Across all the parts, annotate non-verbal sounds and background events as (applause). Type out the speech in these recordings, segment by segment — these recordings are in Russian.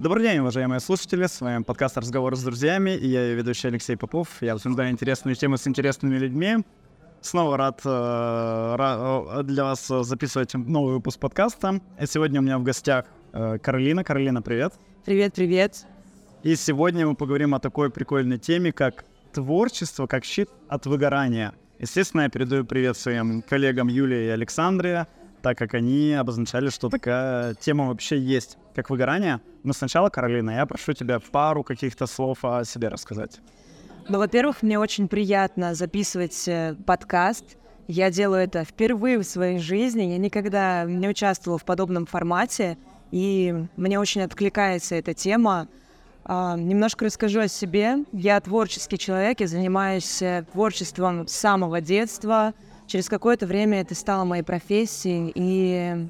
Добрый день, уважаемые слушатели. С вами подкаст «Разговор с друзьями» и я ее ведущий Алексей Попов. Я обсуждаю интересные темы с интересными людьми. Снова рад, э, ра- э, для вас записывать новый выпуск подкаста. И сегодня у меня в гостях э, Каролина. Каролина, привет. Привет, привет. И сегодня мы поговорим о такой прикольной теме, как творчество, как щит от выгорания. Естественно, я передаю привет своим коллегам Юлии и Александре, так как они обозначали, что такая тема вообще есть, как выгорание. Но сначала, Каролина, я прошу тебя пару каких-то слов о себе рассказать. Ну, во-первых, мне очень приятно записывать э, подкаст. Я делаю это впервые в своей жизни. Я никогда не участвовала в подобном формате. И мне очень откликается эта тема. А, немножко расскажу о себе. Я творческий человек, я занимаюсь э, творчеством с самого детства. Через какое-то время это стало моей профессией, и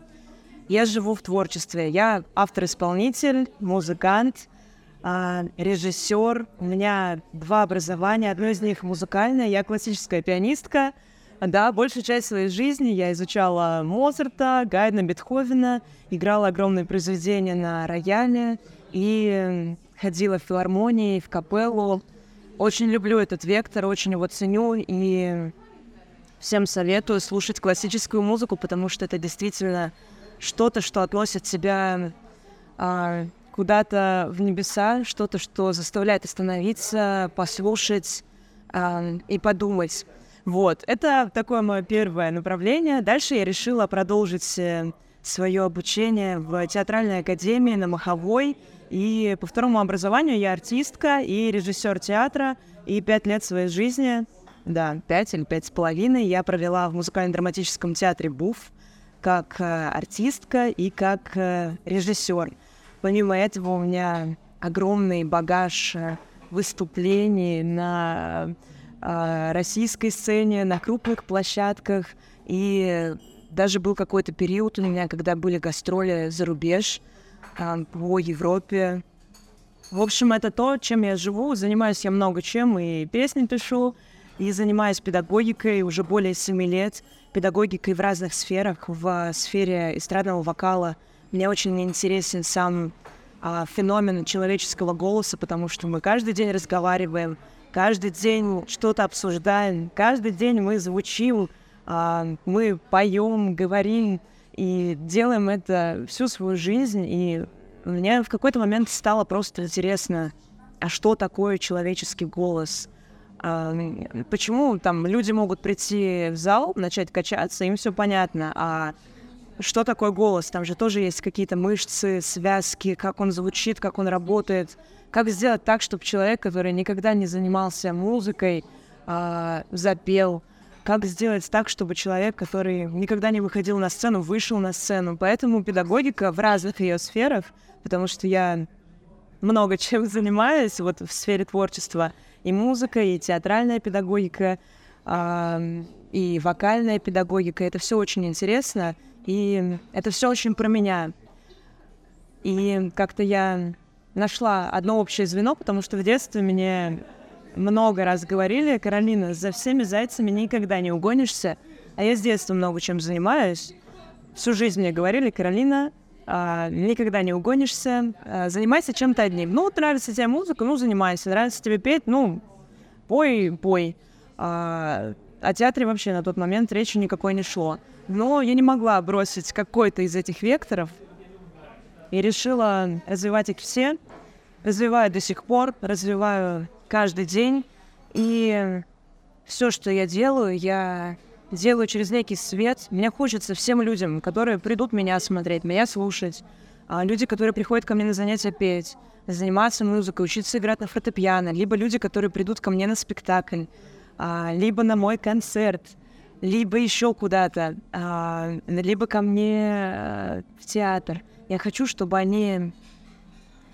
я живу в творчестве. Я автор-исполнитель, музыкант, а, режиссер. У меня два образования. Одно из них музыкальное. Я классическая пианистка. Да, большую часть своей жизни я изучала Моцарта, Гайдна, Бетховена, играла огромные произведения на рояле и ходила в филармонии, в капеллу. Очень люблю этот вектор, очень его ценю и всем советую слушать классическую музыку, потому что это действительно что-то, что относит тебя а, куда-то в небеса, что-то, что заставляет остановиться, послушать а, и подумать. Вот, это такое мое первое направление. Дальше я решила продолжить э, свое обучение в театральной академии на Маховой. И по второму образованию я артистка и режиссер театра. И пять лет своей жизни, да, пять или пять с половиной, я провела в музыкально-драматическом театре БУФ как э, артистка и как э, режиссер. Помимо этого у меня огромный багаж э, выступлений на российской сцене, на крупных площадках. И даже был какой-то период у меня, когда были гастроли за рубеж по Европе. В общем, это то, чем я живу. Занимаюсь я много чем, и песни пишу, и занимаюсь педагогикой уже более семи лет. Педагогикой в разных сферах. В сфере эстрадного вокала мне очень интересен сам а, феномен человеческого голоса, потому что мы каждый день разговариваем, каждый день что-то обсуждаем, каждый день мы звучим, а, мы поем, говорим и делаем это всю свою жизнь. И мне в какой-то момент стало просто интересно, а что такое человеческий голос? А, почему там люди могут прийти в зал, начать качаться, им все понятно, а что такое голос? Там же тоже есть какие-то мышцы, связки, как он звучит, как он работает. Как сделать так, чтобы человек, который никогда не занимался музыкой, а, запел? Как сделать так, чтобы человек, который никогда не выходил на сцену, вышел на сцену? Поэтому педагогика в разных ее сферах, потому что я много (laughs) чем занимаюсь вот в сфере творчества, и музыка, и театральная педагогика, а, и вокальная педагогика, это все очень интересно. И это все очень про меня. И как-то я нашла одно общее звено, потому что в детстве мне много раз говорили, Каролина, за всеми зайцами никогда не угонишься. А я с детства много чем занимаюсь. Всю жизнь мне говорили, Каролина, никогда не угонишься, а, занимайся чем-то одним. Ну, нравится тебе музыка, ну, занимайся. Нравится тебе петь, ну, пой, пой. А, о театре вообще на тот момент речи никакой не шло. Но я не могла бросить какой-то из этих векторов и решила развивать их все. Развиваю до сих пор, развиваю каждый день. И все, что я делаю, я делаю через некий свет. Мне хочется всем людям, которые придут меня смотреть, меня слушать, а люди, которые приходят ко мне на занятия петь, заниматься музыкой, учиться играть на фортепиано, либо люди, которые придут ко мне на спектакль, а, либо на мой концерт, либо еще куда-то, а, либо ко мне а, в театр. Я хочу, чтобы они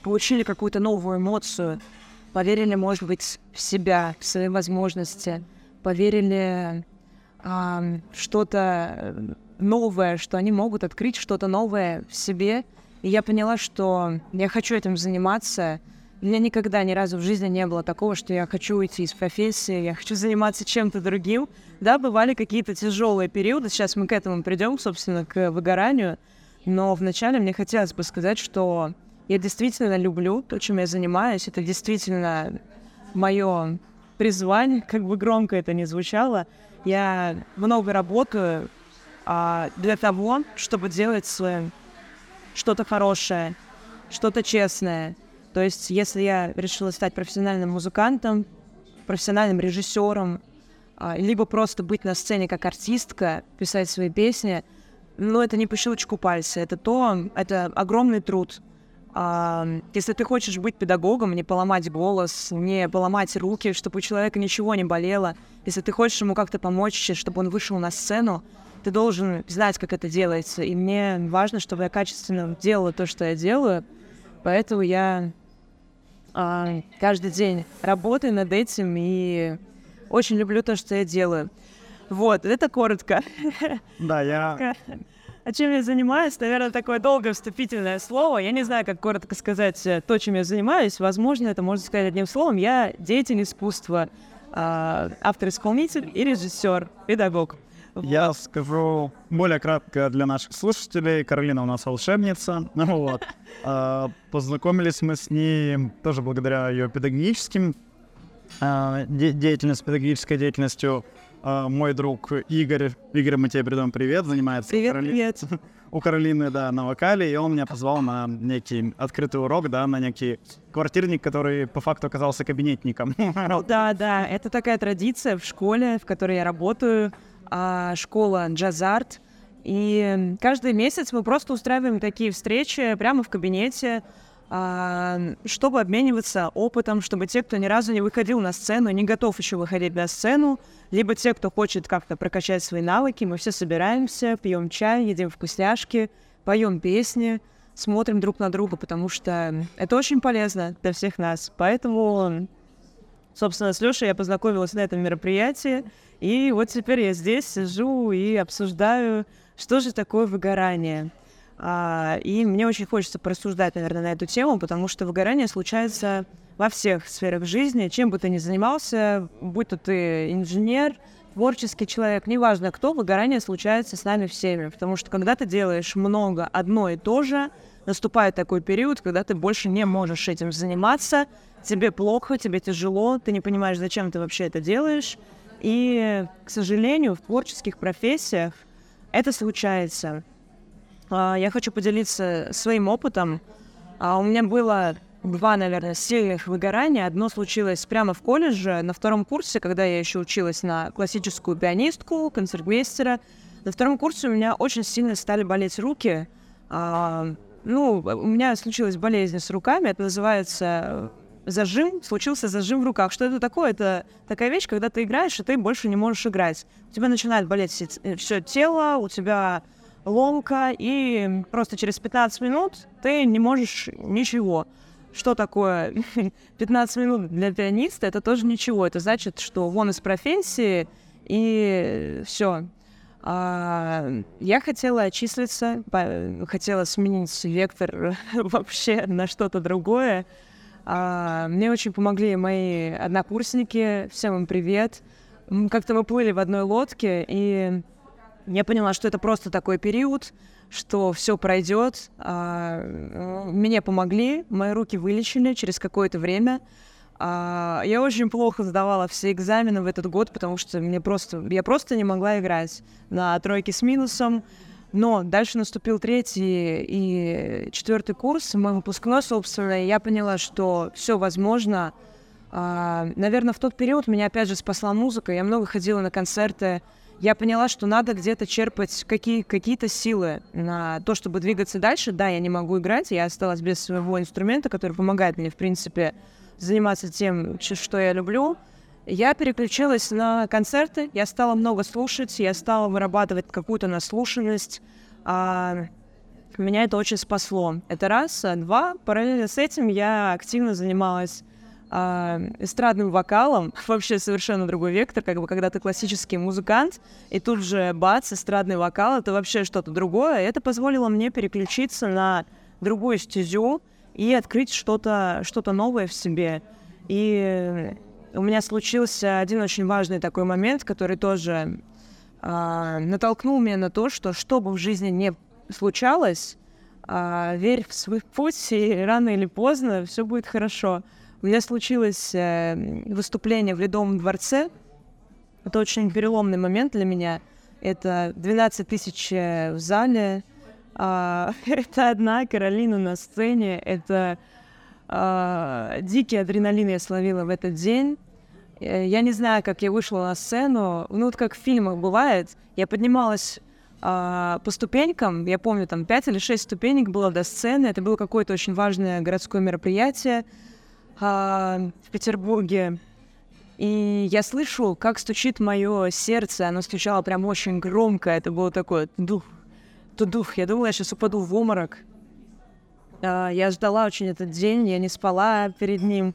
получили какую-то новую эмоцию, поверили, может быть, в себя, в свои возможности, поверили а, что-то новое, что они могут открыть что-то новое в себе. И я поняла, что я хочу этим заниматься, у меня никогда ни разу в жизни не было такого, что я хочу уйти из профессии, я хочу заниматься чем-то другим. Да, бывали какие-то тяжелые периоды, сейчас мы к этому придем, собственно, к выгоранию. Но вначале мне хотелось бы сказать, что Я действительно люблю то, чем я занимаюсь. Это действительно мое призвание, (laughs) как бы громко это ни звучало. Я много работаю а, для того, чтобы делать что-то хорошее, что-то честное. То есть, если я решила стать профессиональным музыкантом, профессиональным режиссером, а, либо просто быть на сцене как артистка, писать свои песни, ну, это не по щелчку пальца, это то, это огромный труд. Если ты хочешь быть педагогом, не поломать голос, не поломать руки, чтобы у человека ничего не болело, если ты хочешь ему как-то помочь, чтобы он вышел на сцену, ты должен знать, как это делается. И мне важно, чтобы я качественно делала то, что я делаю. Поэтому я а, каждый день работаю над этим и очень люблю то, что я делаю. Вот, это коротко. Да, я... А чем я занимаюсь? Наверное, такое долгое вступительное слово. Я не знаю, как коротко сказать э, то, чем я занимаюсь. Возможно, это можно сказать одним словом. Я деятель искусства, а, автор-исполнитель и режиссер, педагог. Я скажу более кратко для наших слушателей. Каролина у нас волшебница. (laughs) Вот. А, познакомились мы с ней тоже благодаря ее педагогическим а, деятельности, педагогической деятельностью. А, мой друг Игорь, Игорь, мы тебе передаем привет, занимается привет, Кароли... привет. (laughs) у Каролины, да, на вокале, и он меня позвал на некий открытый урок, да, на некий квартирник, который по факту оказался кабинетником. (laughs) Да, да, это такая традиция в школе, в которой я работаю а, школа джаз-арт. И каждый месяц мы просто устраиваем такие встречи прямо в кабинете, чтобы обмениваться опытом, чтобы те, кто ни разу не выходил на сцену, не готов еще выходить на сцену, либо те, кто хочет как-то прокачать свои навыки, мы все собираемся, пьем чай, едим вкусняшки, поем песни, смотрим друг на друга, потому что это очень полезно для всех нас. Поэтому, собственно, с Лешей я познакомилась на этом мероприятии, и вот теперь я здесь сижу и обсуждаю, что же такое выгорание. А, и мне очень хочется порассуждать, наверное, на эту тему, потому что выгорание случается во всех сферах жизни, чем бы ты ни занимался, будь то ты инженер, творческий человек, неважно кто, выгорание случается с нами всеми, потому что когда ты делаешь много одно и то же, наступает такой период, когда ты больше не можешь этим заниматься, тебе плохо, тебе тяжело, ты не понимаешь, зачем ты вообще это делаешь, и, к сожалению, в творческих профессиях это случается. А, я хочу поделиться своим опытом. А, у меня было два, наверное, сильных выгорания. Одно случилось прямо в колледже, на втором курсе, когда я еще училась на классическую пианистку, концертмейстера. На втором курсе у меня очень сильно стали болеть руки. А, ну, у меня случилась болезнь с руками, это называется зажим, случился зажим в руках. Что это такое? Это такая вещь, когда ты играешь, и ты больше не можешь играть. У тебя начинает болеть все тело, у тебя ломка, и просто через 15 минут ты не можешь ничего. Что такое (laughs) 15 минут для пианиста? Это тоже ничего. Это значит, что вон из профессии, и все. А, я хотела отчислиться, хотела сменить вектор (laughs) вообще на что-то другое. А, мне очень помогли мои однокурсники. Всем им привет. Как-то мы плыли в одной лодке, и я поняла, что это просто такой период, что все пройдет. А, мне помогли, мои руки вылечили через какое-то время. А, я очень плохо сдавала все экзамены в этот год, потому что мне просто, я просто не могла играть на тройке с минусом. Но дальше наступил третий и четвертый курс, мой выпускной, собственно, и я поняла, что все возможно. А, наверное, в тот период меня опять же спасла музыка. Я много ходила на концерты. Я поняла, что надо где-то черпать какие, какие-то силы на то, чтобы двигаться дальше. Да, я не могу играть, я осталась без своего инструмента, который помогает мне, в принципе, заниматься тем, что я люблю. Я переключилась на концерты, я стала много слушать, я стала вырабатывать какую-то наслушанность. А, меня это очень спасло. Это раз. А два, параллельно с этим я активно занималась а, эстрадным вокалом, (laughs) вообще совершенно другой вектор, как бы когда ты классический музыкант, и тут же бац, эстрадный вокал, это вообще что-то другое. Это позволило мне переключиться на другую стезю и открыть что-то что новое в себе. И у меня случился один очень важный такой момент, который тоже э, натолкнул меня на то, что что бы в жизни не случалось, а, верь в свой путь, и рано или поздно все будет хорошо. У меня случилось э, выступление в Ледовом дворце. Это очень переломный момент для меня. Это 12 тысяч э, в зале. А, (laughs) это одна Каролина на сцене. Это а, дикий адреналин я словила в этот день. Э, я не знаю, как я вышла на сцену. Ну, вот как в фильмах бывает. Я поднималась а, по ступенькам, я помню, там пять или шесть ступенек было до сцены. Это было какое-то очень важное городское мероприятие а, в Петербурге. И я слышу, как стучит мое сердце. Оно стучало прям очень громко. Это было такое дух, дух. Я думала, я сейчас упаду в обморок. А, я ждала очень этот день, я не спала перед ним.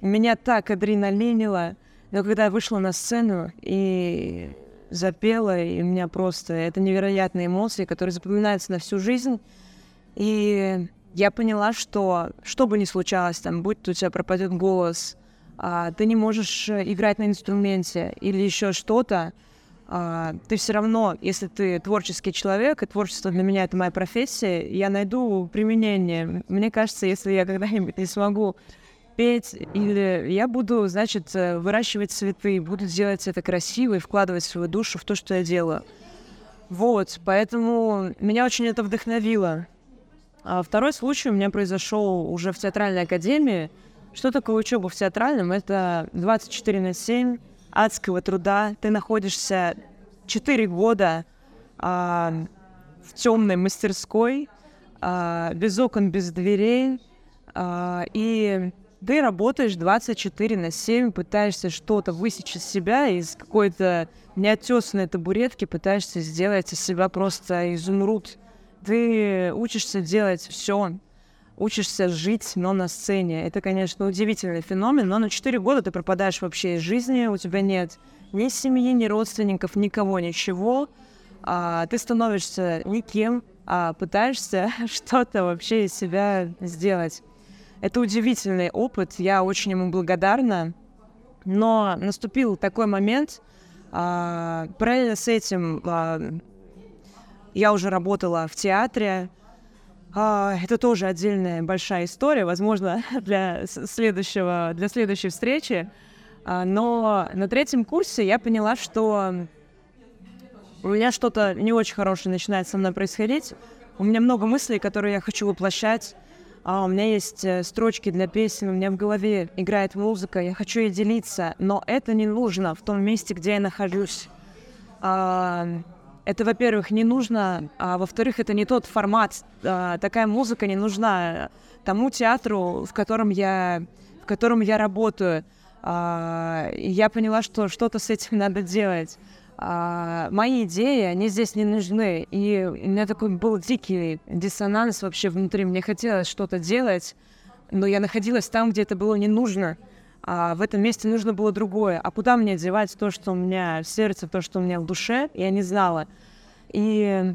Меня так адреналинило. Но когда я вышла на сцену и запела, и у меня просто... Это невероятные эмоции, которые запоминаются на всю жизнь. И я поняла, что что бы ни случалось, там, будь у тебя пропадет голос, а, ты не можешь э, играть на инструменте или еще что-то, а, ты все равно, если ты творческий человек, и творчество для меня это моя профессия, я найду применение. Мне кажется, если я когда-нибудь не смогу петь, или я буду, значит, э, выращивать цветы, буду делать это красиво и вкладывать свою душу в то, что я делаю. Вот, поэтому меня очень это вдохновило. А второй случай у меня произошел уже в театральной академии. Что такое учеба в театральном? Это 24 на 7 адского труда. Ты находишься 4 года а, в темной мастерской, а, без окон, без дверей. А, и ты работаешь 24 на 7, пытаешься что-то высечь из себя, из какой-то неотесанной табуретки пытаешься сделать из себя просто изумруд. Ты учишься делать все, учишься жить, но на сцене. Это, конечно, удивительный феномен, но на 4 года ты пропадаешь вообще из жизни, у тебя нет ни семьи, ни родственников, никого, ничего. А, ты становишься никем, а пытаешься (laughs) что-то вообще из себя сделать. Это удивительный опыт, я очень ему благодарна. Но наступил такой момент, а, параллельно с этим а, я уже работала в театре. А, это тоже отдельная большая история, возможно, (laughs) для следующего, для следующей встречи. А, но на третьем курсе я поняла, что у меня что-то не очень хорошее начинает со мной происходить. У меня много мыслей, которые я хочу воплощать а у меня есть э, строчки для песен, у меня в голове играет музыка, я хочу ей делиться, но это не нужно в том месте, где я нахожусь. Это, во-первых, не нужно, а во-вторых, это не тот формат. А, такая музыка не нужна тому театру, в котором я, в котором я работаю. А, и я поняла, что что-то с этим (laughs) надо делать а, мои идеи, они здесь не нужны. И у меня такой был дикий диссонанс вообще внутри. Мне хотелось что-то делать, но я находилась там, где это было не нужно. А в этом месте нужно было другое. А куда мне девать то, что у меня в сердце, то, что у меня в душе, я не знала. И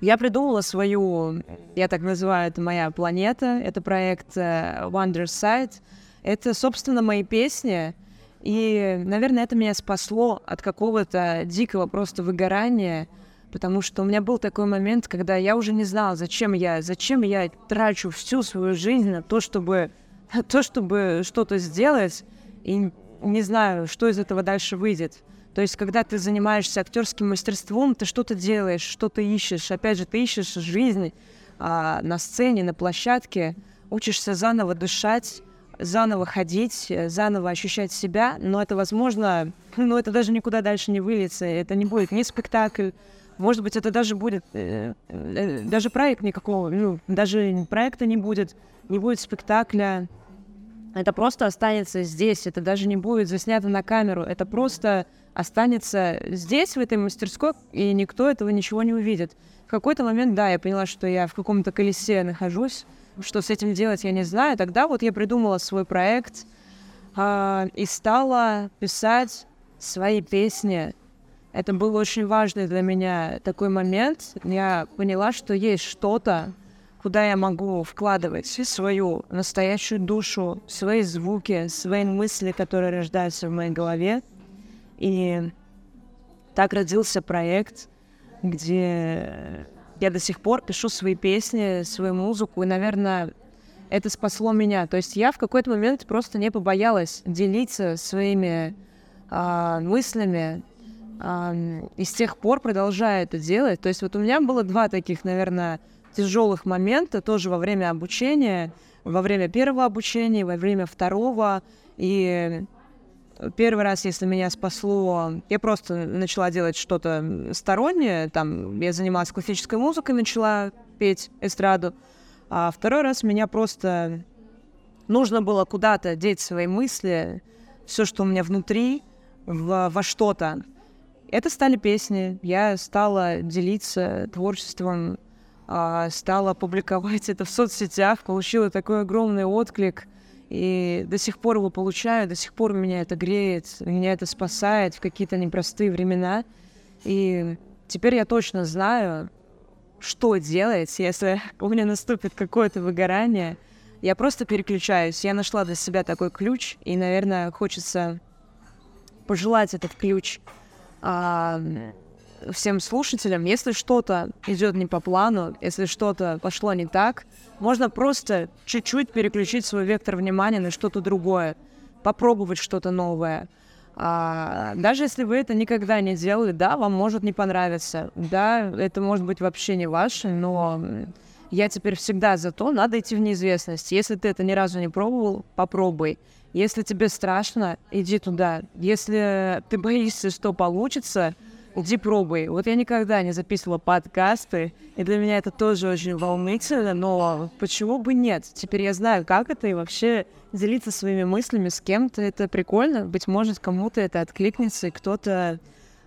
я придумала свою, я так называю, это моя планета, это проект э, Wonder Side. Это, собственно, мои песни, и, наверное, это меня спасло от какого-то дикого просто выгорания, потому что у меня был такой момент, когда я уже не знала, зачем я, зачем я трачу всю свою жизнь на то, чтобы, (laughs) то, чтобы что-то сделать, и не знаю, что из этого дальше выйдет. То есть, когда ты занимаешься актерским мастерством, ты что-то делаешь, что-то ищешь. Опять же, ты ищешь жизнь а, на сцене, на площадке, учишься заново дышать, заново ходить, заново ощущать себя, но это возможно, (laughs) ну это даже никуда дальше не выльется, это не будет ни спектакль, может быть, это даже будет, э, э, даже проект никакого, ну, даже проекта не будет, не будет спектакля, это просто останется здесь, это даже не будет заснято на камеру, это просто останется здесь, в этой мастерской, и никто этого ничего не увидит. В какой-то момент, да, я поняла, что я в каком-то колесе нахожусь, что с этим делать, я не знаю. Тогда вот я придумала свой проект э, и стала писать свои песни. Это был очень важный для меня такой момент. Я поняла, что есть что-то, куда я могу вкладывать свою настоящую душу, свои звуки, свои мысли, которые рождаются в моей голове. И так родился проект, где я до сих пор пишу свои песни, свою музыку, и, наверное, это спасло меня. То есть я в какой-то момент просто не побоялась делиться своими э, мыслями, э, и с тех пор продолжаю это делать. То есть вот у меня было два таких, наверное, тяжелых момента тоже во время обучения, во время первого обучения, во время второго. И первый раз, если меня спасло, я просто начала делать что-то стороннее, там, я занималась классической музыкой, начала петь эстраду, а второй раз меня просто нужно было куда-то деть свои мысли, все, что у меня внутри, в, во что-то. Это стали песни. Я стала делиться творчеством, стала публиковать это в соцсетях, получила такой огромный отклик. И до сих пор его получаю, до сих пор меня это греет, меня это спасает в какие-то непростые времена. И теперь я точно знаю, что делать, если (laughs) у меня наступит какое-то выгорание. Я просто переключаюсь. Я нашла для себя такой ключ, и, наверное, хочется пожелать этот ключ а, всем слушателям, если что-то идет не по плану, если что-то пошло не так, можно просто чуть-чуть переключить свой вектор внимания на что-то другое, попробовать что-то новое. А, даже если вы это никогда не делали, да, вам может не понравиться, да, это может быть вообще не ваше, но я теперь всегда за то, надо идти в неизвестность. Если ты это ни разу не пробовал, попробуй. Если тебе страшно, иди туда. Если ты боишься, что получится, иди пробуй. Вот я никогда не записывала подкасты, и для меня это тоже очень волнительно, но почему бы нет? Теперь я знаю, как это, и вообще делиться своими мыслями с кем-то, это прикольно. Быть может, кому-то это откликнется, и кто-то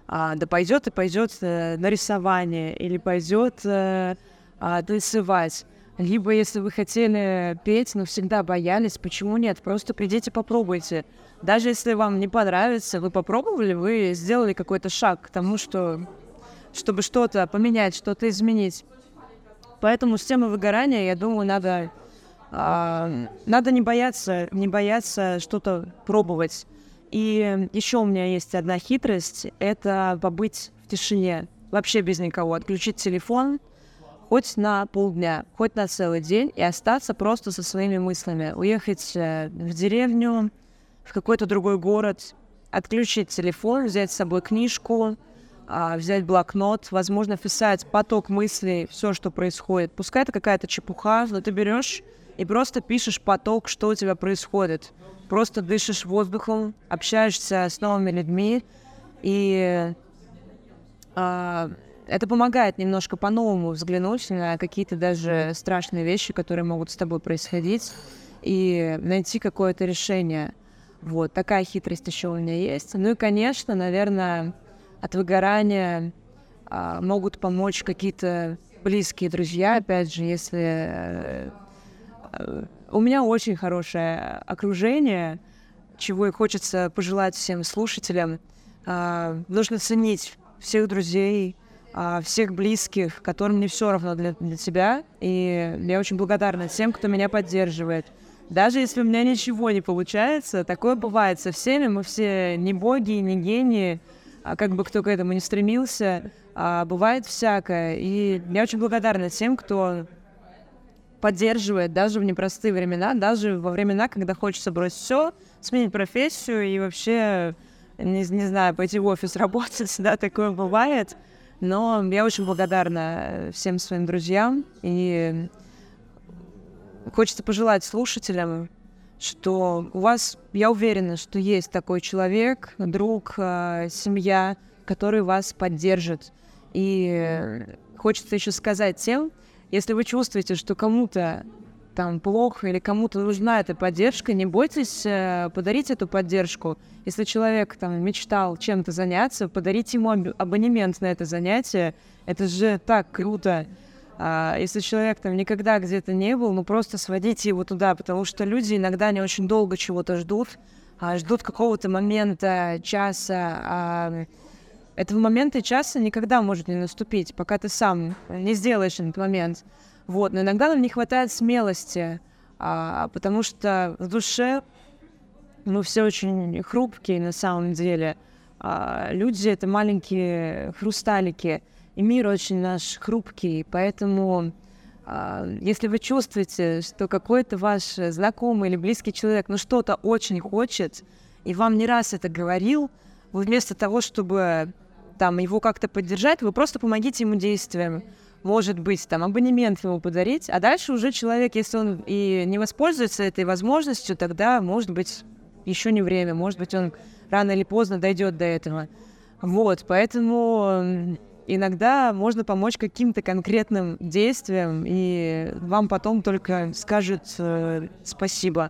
а, да пойдет и пойдет э, на рисование, или пойдет э, а, танцевать. Либо, если вы хотели петь, но всегда боялись, почему нет? Просто придите, попробуйте. Даже если вам не понравится, вы попробовали, вы сделали какой-то шаг к тому, что, чтобы что-то поменять, что-то изменить. Поэтому с темой выгорания, я думаю, надо, а, надо не бояться, не бояться что-то пробовать. И еще у меня есть одна хитрость, это побыть в тишине, вообще без никого, отключить телефон, хоть на полдня, хоть на целый день и остаться просто со своими мыслями. Уехать э, в деревню, в какой-то другой город, отключить телефон, взять с собой книжку, а, взять блокнот, возможно, писать поток мыслей, все, что происходит. Пускай это какая-то чепуха, но ты берешь и просто пишешь поток, что у тебя происходит. Просто дышишь воздухом, общаешься с новыми людьми, и а, это помогает немножко по-новому взглянуть на какие-то даже страшные вещи, которые могут с тобой происходить, и найти какое-то решение. Вот, такая хитрость еще у меня есть. Ну и, конечно, наверное, от выгорания а, могут помочь какие-то близкие друзья, опять же, если... А, у меня очень хорошее окружение, чего и хочется пожелать всем слушателям. А, нужно ценить всех друзей, всех близких, которым не все равно для, для тебя. И я очень благодарна тем, кто меня поддерживает. Даже если у меня ничего не получается, такое бывает со всеми, мы все не боги, не гении, а как бы кто к этому не стремился, а бывает всякое. И я очень благодарна тем, кто поддерживает даже в непростые времена, даже во времена, когда хочется бросить все, сменить профессию и вообще, не, не знаю, пойти в офис работать, (laughs) да, такое бывает. Но я очень благодарна всем своим друзьям. И хочется пожелать слушателям, что у вас, я уверена, что есть такой человек, друг, э, семья, который вас поддержит. И хочется еще сказать тем, если вы чувствуете, что кому-то там плохо или кому-то нужна эта поддержка, не бойтесь э, подарить эту поддержку. Если человек там мечтал чем-то заняться, подарите ему абонемент на это занятие. Это же так круто. А, если человек там никогда где-то не был, ну просто сводите его туда, потому что люди иногда не очень долго чего-то ждут, а ждут какого-то момента, часа. А этого момента и часа никогда может не наступить, пока ты сам не сделаешь этот момент. Вот, но иногда нам не хватает смелости, а, потому что в душе мы все очень хрупкие на самом деле. А, люди — это маленькие хрусталики, и мир очень наш хрупкий, поэтому а, если вы чувствуете, что какой-то ваш знакомый или близкий человек, ну что-то очень хочет, и вам не раз это говорил, вы вместо того, чтобы там его как-то поддержать, вы просто помогите ему действием. Может быть, там абонемент ему подарить, а дальше уже человек, если он и не воспользуется этой возможностью, тогда, может быть, еще не время, может быть, он рано или поздно дойдет до этого. Вот, поэтому иногда можно помочь каким-то конкретным действием, и вам потом только скажут э, спасибо.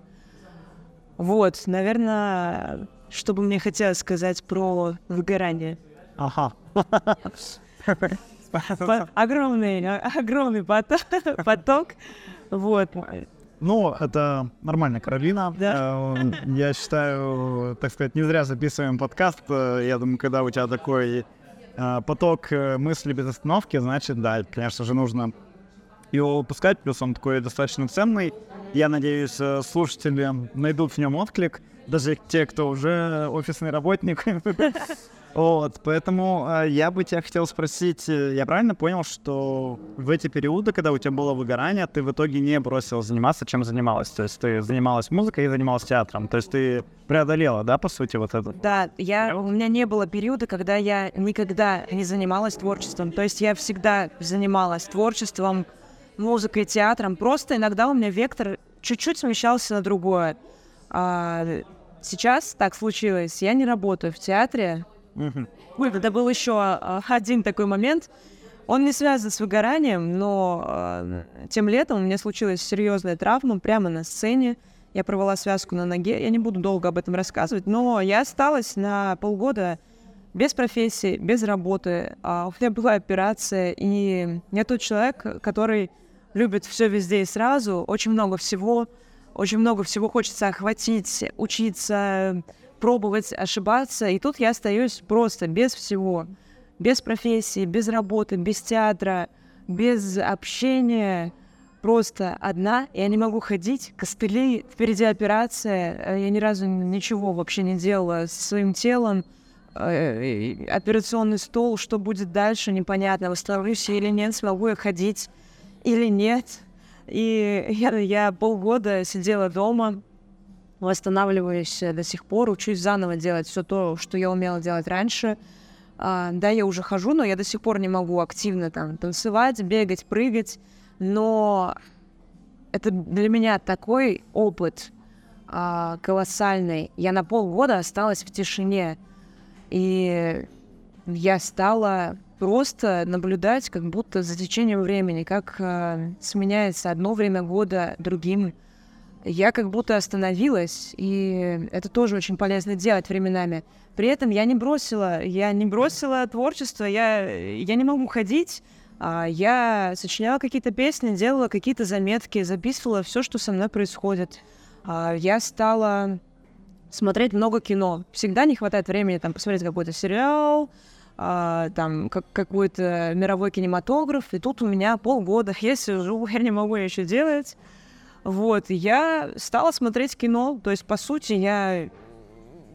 Вот, наверное, что бы мне хотелось сказать про выгорание. Ага. Огромный, огромный поток, (laughs) поток. Вот. Ну, это нормально, Каролина. Да. Э, я считаю, так сказать, не зря записываем подкаст. Э, я думаю, когда у тебя такой э, поток мыслей без остановки, значит, да, конечно же, нужно его выпускать, плюс он такой достаточно ценный. Я надеюсь, слушатели найдут в нем отклик, даже те, кто уже офисный работник. (laughs) Вот, поэтому э, я бы тебя хотел спросить, э, я правильно понял, что в эти периоды, когда у тебя было выгорание, ты в итоге не бросила заниматься, чем занималась? То есть ты занималась музыкой и занималась театром, то есть ты преодолела, да, по сути, вот это? Да, я, у меня не было периода, когда я никогда не занималась творчеством, то есть я всегда занималась творчеством, музыкой, театром, просто иногда у меня вектор чуть-чуть смещался на другое. А, сейчас так случилось, я не работаю в театре, Угу. Это был еще а, один такой момент. Он не связан с выгоранием, но э, тем летом у меня случилась серьезная травма прямо на сцене. Я порвала связку на ноге. Я не буду долго об этом рассказывать, но я осталась на полгода без профессии, без работы. А у меня была операция, и я тот человек, который любит все везде и сразу, очень много всего, очень много всего хочется охватить, учиться, пробовать, ошибаться. И тут я остаюсь просто без всего. Без профессии, без работы, без театра, без общения. Просто одна. Я не могу ходить, костыли, впереди операция. Э, я ни разу ничего вообще не делала со своим телом. Э, операционный стол, что будет дальше, непонятно. Восстановлюсь или нет, смогу я ходить или нет. И я, я полгода сидела дома, восстанавливаюсь до сих пор, учусь заново делать все то, что я умела делать раньше. А, да, я уже хожу, но я до сих пор не могу активно там танцевать, бегать, прыгать. Но это для меня такой опыт а, колоссальный. Я на полгода осталась в тишине. И я стала просто наблюдать, как будто за течением времени, как э, сменяется одно время года другим я как будто остановилась, и это тоже очень полезно делать временами. При этом я не бросила, я не бросила творчество, я, я не могу ходить, а я сочиняла какие-то песни, делала какие-то заметки, записывала все, что со мной происходит. А я стала смотреть много кино. Всегда не хватает времени там посмотреть какой-то сериал, а, там как, какой-то мировой кинематограф, и тут у меня полгода (laughs) я сижу, я не могу еще делать. Вот, я стала смотреть кино, то есть, по сути, я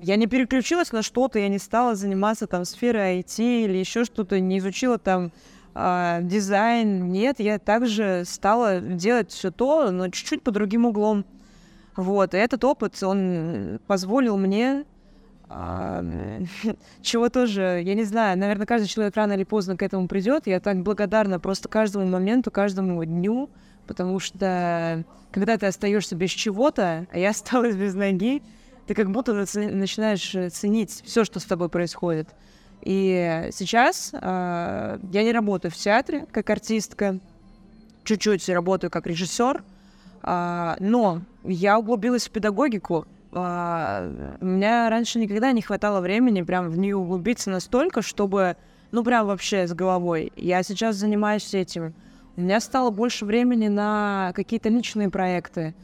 я не переключилась на что-то, я не стала заниматься там сферой IT или еще что-то, не изучила там э, дизайн. Нет, я также стала делать все то, но чуть-чуть по другим углом. Вот, и этот опыт, он позволил мне э, (laughs) чего тоже, я не знаю, наверное, каждый человек рано или поздно к этому придет. Я так благодарна просто каждому моменту, каждому дню, потому что когда ты остаешься без чего-то, а я (laughs) осталась без ноги, ты как будто начинаешь э, ценить все, что с тобой происходит. И сейчас э, я не работаю в театре как артистка, чуть-чуть работаю как режиссер, э, но я углубилась в педагогику. Э, у меня раньше никогда не хватало времени прям в нее углубиться настолько, чтобы, ну прям вообще с головой. Я сейчас занимаюсь этим. У меня стало больше времени на какие-то личные проекты.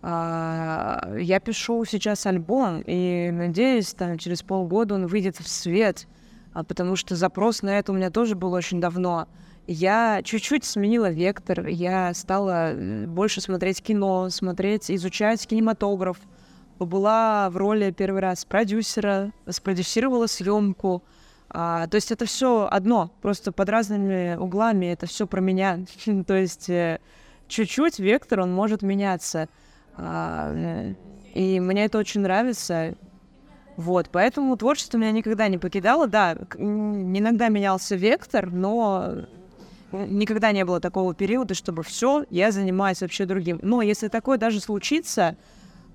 А, я пишу сейчас альбом, и надеюсь, там, через полгода он выйдет в свет, а, потому что запрос на это у меня тоже был очень давно. Я чуть-чуть сменила вектор, я стала больше смотреть кино, смотреть, изучать кинематограф. Была в роли первый раз продюсера, спродюсировала съемку, А, то есть это все одно, просто под разными углами это все про меня. (laughs) то есть э, чуть-чуть вектор, он может меняться. А, э, и мне это очень нравится. Вот, поэтому творчество меня никогда не покидало. Да, иногда менялся вектор, но никогда не было такого периода, чтобы все, я занимаюсь вообще другим. Но если такое даже случится,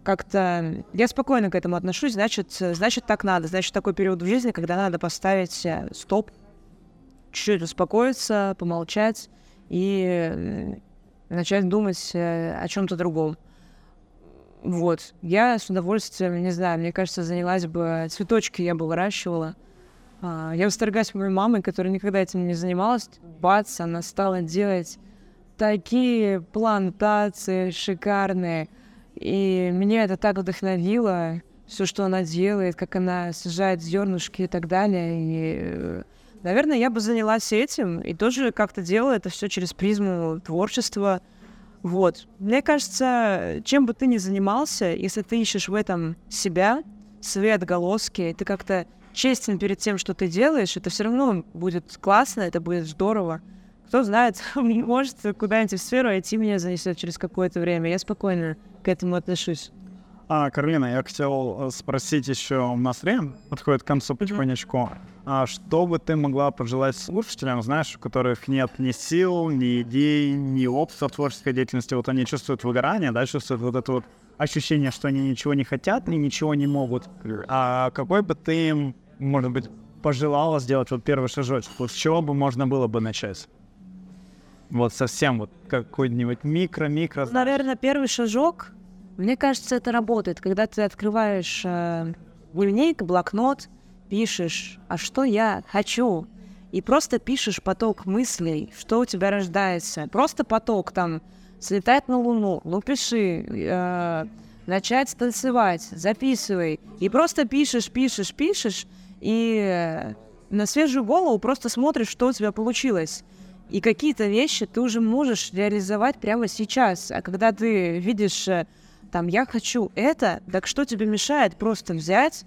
как-то я спокойно к этому отношусь, значит, значит так надо, значит такой период в жизни, когда надо поставить э, стоп, чуть-чуть успокоиться, помолчать и начать думать э, о чем-то другом. Вот. Я с удовольствием, не знаю, мне кажется, занялась бы... Цветочки я бы выращивала. А, я восторгаюсь моей мамой, которая никогда этим не занималась. Бац, она стала делать такие плантации шикарные. И меня это так вдохновило. Все, что она делает, как она сажает зернышки и так далее. И, наверное, я бы занялась этим и тоже как-то делала это все через призму творчества. Вот. Мне кажется, чем бы ты ни занимался, если ты ищешь в этом себя, свои отголоски, ты как-то честен перед тем, что ты делаешь, это все равно будет классно, это будет здорово. Кто знает, (laughs) может, куда-нибудь в сферу IT меня занесет через какое-то время. Я спокойно к этому отношусь. А, Каролина, я хотел э, спросить еще, у нас время подходит к концу потихонечку. А что бы ты могла пожелать слушателям, знаешь, у которых нет ни сил, ни идей, ни опыта творческой деятельности, вот они чувствуют выгорание, да, чувствуют вот это вот ощущение, что они ничего не хотят и ничего не могут. А какой бы ты им, может быть, пожелала сделать вот первый шажочек? Вот с чего бы можно было бы начать? Вот совсем вот какой-нибудь микро-микро. Наверное, первый шажок, мне кажется, это работает, когда ты открываешь э, дневник, блокнот, пишешь, а что я хочу, и просто пишешь поток мыслей, что у тебя рождается. Просто поток там слетать на Луну, ну пиши, э, начать танцевать, записывай. И просто пишешь, пишешь, пишешь, и э, на свежую голову просто смотришь, что у тебя получилось. И какие-то вещи ты уже можешь реализовать прямо сейчас. А когда ты видишь, э, там, я хочу это, так что тебе мешает просто взять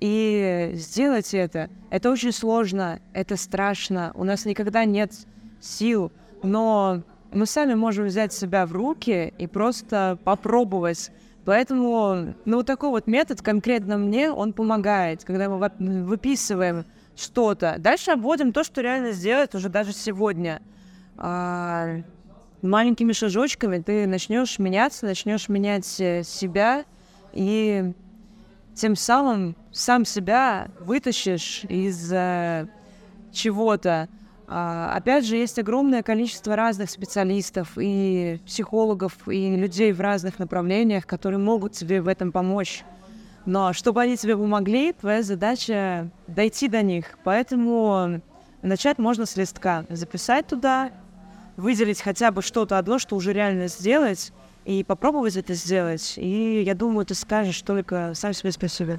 и сделать это? Это очень сложно, это страшно, у нас никогда нет сил, но мы сами можем взять себя в руки и просто попробовать. Поэтому, ну, вот такой вот метод конкретно мне, он помогает, когда мы выписываем что-то. Дальше обводим то, что реально сделать уже даже сегодня. А, маленькими шажочками ты начнешь меняться, начнешь менять э, себя и тем самым сам себя вытащишь из э, чего-то. А, опять же, есть огромное количество разных специалистов и психологов, и людей в разных направлениях, которые могут тебе в этом помочь. Но чтобы они тебе помогли, твоя задача дойти до них. Поэтому начать можно с листка. Записать туда, выделить хотя бы что-то одно, что уже реально сделать, и попробовать это сделать. И я думаю, ты скажешь только сам себе спасибо.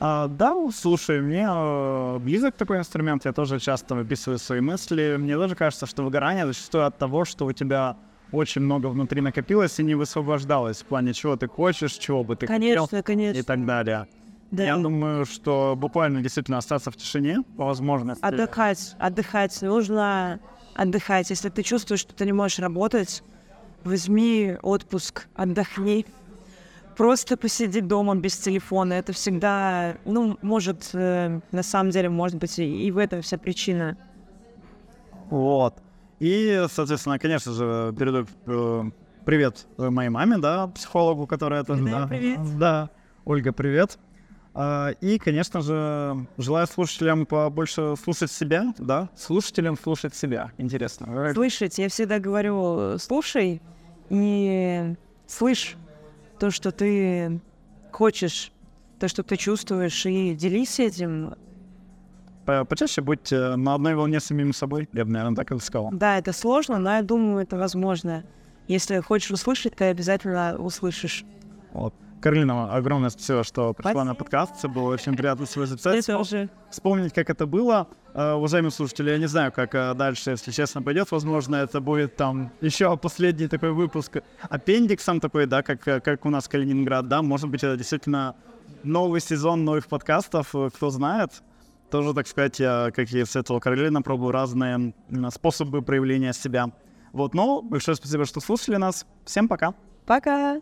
А, да, слушай, мне э, близок такой инструмент, я тоже часто выписываю свои мысли. Мне тоже кажется, что выгорание зачастую от того, что у тебя очень много внутри накопилось и не высвобождалось в плане, чего ты хочешь, чего бы ты конечно, хотел конечно. и так далее. Да. Я думаю, что буквально действительно остаться в тишине по возможности. Отдыхать, отдыхать. Нужно отдыхать. Если ты чувствуешь, что ты не можешь работать, возьми отпуск, отдохни просто посидеть дома без телефона, это всегда, ну, может, э, на самом деле, может быть, и, и в этом вся причина. Вот. И, соответственно, конечно же, передаю э, привет моей маме, да, психологу, которая тоже... Да, привет. Да, Ольга, привет. А, и, конечно же, желаю слушателям побольше слушать себя, да, слушателям слушать себя. Интересно. Слышать, я всегда говорю, слушай и слышь то, что ты хочешь, то, что ты чувствуешь, и делись этим. Почаще будь э, на одной волне с самим собой, я бы, наверное, так и сказал. Да, это сложно, но я думаю, это возможно. Если хочешь услышать, ты обязательно услышишь. Вот. Каролина, огромное спасибо, что пришла спасибо. на подкаст. Это было очень приятно с (laughs) вами записать. тоже. Вспомнить, как это было. Uh, уважаемые слушатели, я не знаю, как uh, дальше, если честно, пойдет. Возможно, это будет там еще последний такой выпуск аппендиксом такой, да, как, как у нас Калининград, да. Может быть, это действительно новый сезон новых подкастов, кто знает. Тоже, так сказать, я, как и Светлана Каролина, пробую разные способы проявления себя. Вот, но большое спасибо, что слушали нас. Всем пока. Пока!